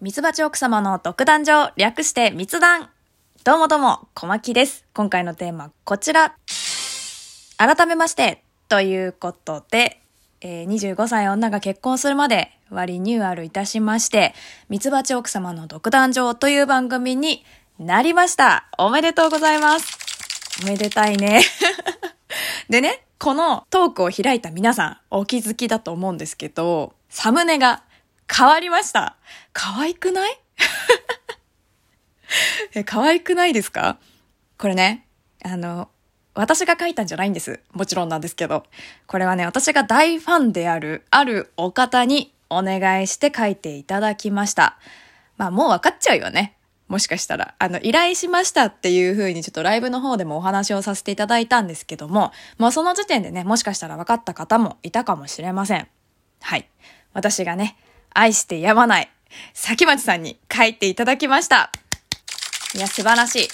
ミツバチ奥様の独壇場、略して密談。どうもどうも、小牧です。今回のテーマ、こちら。改めまして、ということで、えー、25歳女が結婚するまで割リニューアルいたしまして、ミツバチ奥様の独壇場という番組になりました。おめでとうございます。おめでたいね。でね、このトークを開いた皆さん、お気づきだと思うんですけど、サムネが変わりました。可愛くない？え、可愛くないですか？これね、あの、私が書いたんじゃないんです。もちろんなんですけど。これはね、私が大ファンである、あるお方にお願いして書いていただきました。まあ、もう分かっちゃうよね。もしかしたら。あの、依頼しましたっていう風にちょっとライブの方でもお話をさせていただいたんですけども、もうその時点でね、もしかしたら分かった方もいたかもしれません。はい。私がね、愛してやまない、崎町さんに書いていただきました。いや、素晴らしい。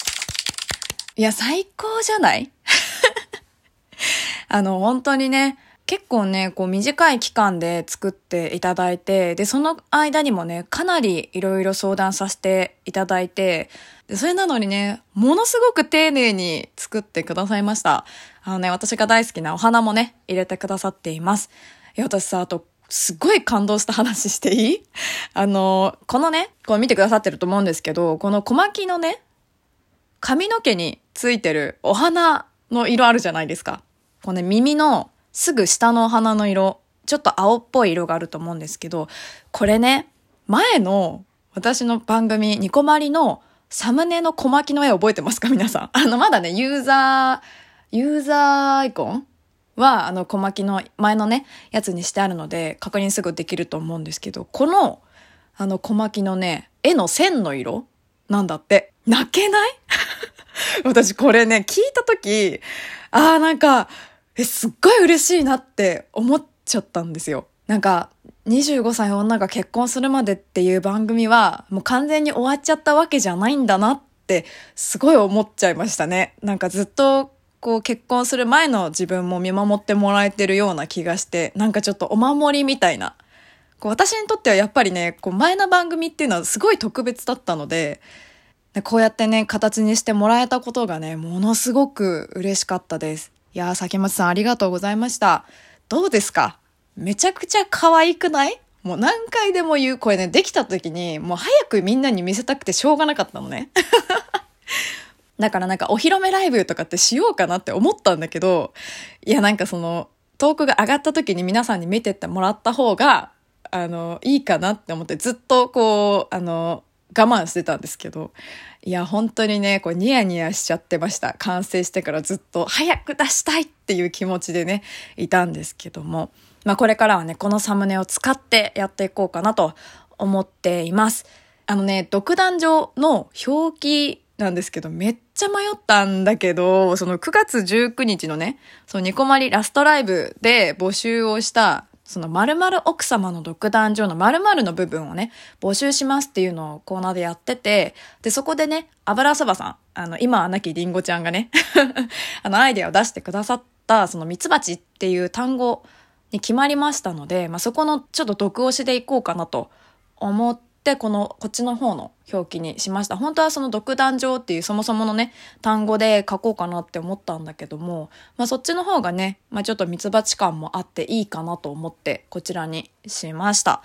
いや、最高じゃない？あの、本当にね、結構ね、こう短い期間で作っていただいて、で、その間にもね、かなりいろいろ相談させていただいて、それなのにね、ものすごく丁寧に作ってくださいました。あのね、私が大好きなお花もね、入れてくださっています。え、私さ、あと、すっごい感動した話していい？あの、このね、こう見てくださってると思うんですけど、この小巻のね、髪の毛についてるお花の色あるじゃないですか。このね、耳のすぐ下のお花の色、ちょっと青っぽい色があると思うんですけど、これね、前の私の番組、ニコマリのサムネの小巻の絵覚えてますか？皆さん。あの、まだね、ユーザー、ユーザーアイコンは、あの、小巻の前のね、やつにしてあるので、確認すぐできると思うんですけど、この、あの、小巻のね、絵の線の色？なんだって。泣けない？私これね、聞いたとき、ああ、なんか、え、すっごい嬉しいなって思っちゃったんですよ。なんか、25歳女が結婚するまでっていう番組は、もう完全に終わっちゃったわけじゃないんだなって、すごい思っちゃいましたね。なんかずっとこう結婚する前の自分も見守ってもらえてるような気がして、なんかちょっとお守りみたいな。こう私にとってはやっぱりね、こう前の番組っていうのはすごい特別だったので、こうやってね、形にしてもらえたことがね、ものすごく嬉しかったです。いやー、崎松さんありがとうございました。どうですか？めちゃくちゃ可愛くない？もう何回でも言う、これね、できた時に、もう早くみんなに見せたくてしょうがなかったのね。だからなんかお披露目ライブとかってしようかなって思ったんだけど、いやなんかその、トークが上がった時に皆さんに見てってもらった方が、あの、いいかなって思ってずっとこう、あの、我慢してたんですけど、いや、本当にね、こう、ニヤニヤしちゃってました。完成してからずっと、早く出したいっていう気持ちでね、いたんですけども、まあ、これからはね、このサムネを使ってやっていこうかなと思っています。あのね、独壇場の表記なんですけど、めっちゃ迷ったんだけど、その9月19日のね、そのニコマリラストライブで募集をした、その〇〇奥様の独壇場の〇〇の部分をね、募集しますっていうのをコーナーでやってて、で、そこでね、油そばさん、あの、今はなきりんごちゃんがね あの、アイデアを出してくださった、そのミツバチっていう単語に決まりましたので、まあ、そこのちょっと毒押しでいこうかなと思って、この、こっちの方の表記にしました。本当はその独壇場っていうそもそものね、単語で書こうかなって思ったんだけども、まあそっちの方がね、まあちょっとミツバチ感もあっていいかなと思ってこちらにしました。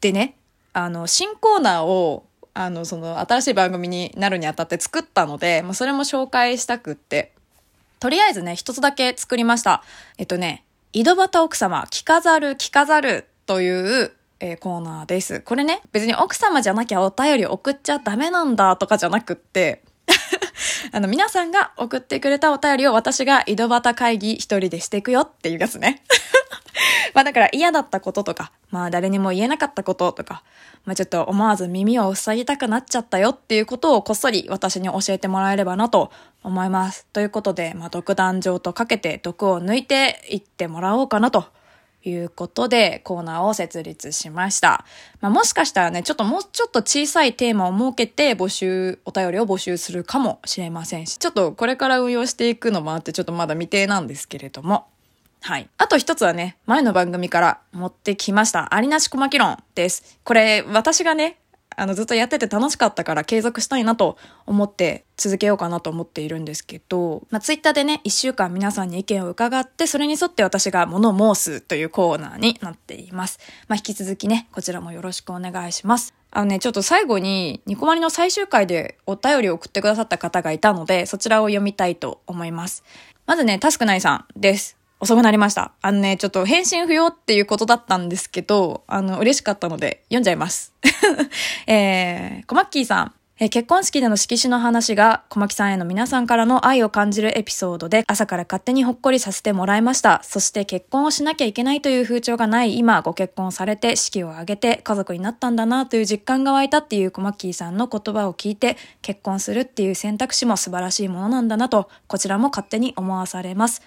でね、あの、新コーナーをあの、その、新しい番組になるにあたって作ったので、まあ、それも紹介したくって、とりあえずね、一つだけ作りました。えっとね、井戸端奥様、着飾る、着飾るという、えー、コーナーです。これね、別に奥様じゃなきゃお便り送っちゃダメなんだとかじゃなくって、あの、皆さんが送ってくれたお便りを私が井戸端会議一人でしていくよっていうやつね。まあだから嫌だったこととか、まあ誰にも言えなかったこととか、まあちょっと思わず耳を塞ぎたくなっちゃったよっていうことをこっそり私に教えてもらえればなと思います。ということで、まあ独壇場とかけて毒を抜いていってもらおうかなということでコーナーを設立しました。まあ、もしかしたらね、ちょっともうちょっと小さいテーマを設けて募集、お便りを募集するかもしれませんし、ちょっとこれから運用していくのもあってちょっとまだ未定なんですけれども。はい。あと一つはね、前の番組から持ってきました、ありなしこまき論です。これ、私がね、あのずっとやってて楽しかったから継続したいなと思って続けようかなと思っているんですけど、まあ、ツイッターでね、一週間皆さんに意見を伺って、それに沿って私が物申すというコーナーになっています。まあ、引き続きね、こちらもよろしくお願いします。あのね、ちょっと最後に、ニコマリの最終回でお便りを送ってくださった方がいたので、そちらを読みたいと思います。まずね、タスクナイさんです。遅くなりました。あのね、ちょっと返信不要っていうことだったんですけど、あの、嬉しかったので読んじゃいます。えー、コマッキーさん。え結婚式での色紙の話が小牧さんへの皆さんからの愛を感じるエピソードで朝から勝手にほっこりさせてもらいました。そして結婚をしなきゃいけないという風潮がない今ご結婚されて式を挙げて家族になったんだなという実感が湧いたっていう小牧さんの言葉を聞いて結婚するっていう選択肢も素晴らしいものなんだなとこちらも勝手に思わされます。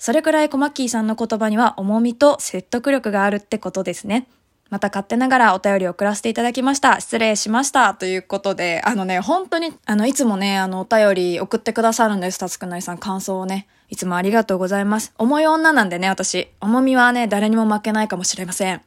それくらい小牧さんの言葉には重みと説得力があるってことですね。また勝手ながらお便りを送らせていただきました。失礼しました。ということで、あのね、本当に、あの、いつもね、あの、お便り送ってくださるんです。たつくなりさん、感想をね。いつもありがとうございます。重い女なんでね、私。重みはね、誰にも負けないかもしれません。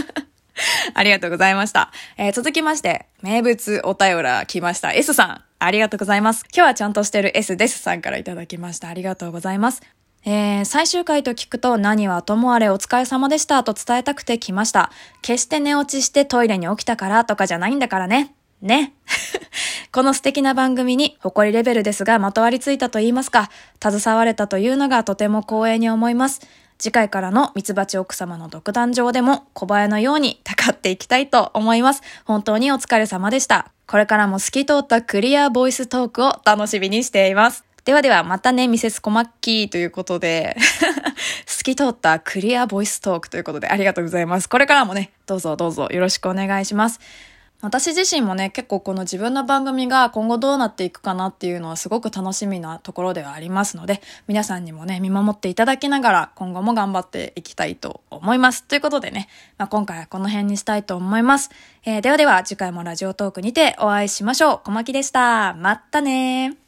ありがとうございました。えー、続きまして、名物お便り来ました。S さん、ありがとうございます。今日はちゃんとしてる S ですさんからいただきました。ありがとうございます。えー、最終回と聞くと何はともあれお疲れ様でしたと伝えたくて来ました。決して寝落ちしてトイレに起きたからとかじゃないんだからね。ね。この素敵な番組に誇りレベルですがまとわりついたと言いますか、携われたというのがとても光栄に思います。次回からのミツバチ奥様の独壇場でも小林のようにたかっていきたいと思います。本当にお疲れ様でした。これからも透き通ったクリアボイストークを楽しみにしています。ではでは、またね、ミセスコマッキーということで 透き通ったクリアボイストークということでありがとうございます。これからもね、どうぞどうぞよろしくお願いします。私自身もね、結構この自分の番組が今後どうなっていくかなっていうのはすごく楽しみなところではありますので、皆さんにもね、見守っていただきながら今後も頑張っていきたいと思います。ということでね、まあ、今回はこの辺にしたいと思います。えー、ではでは次回もラジオトークにてお会いしましょう。小牧でした。またね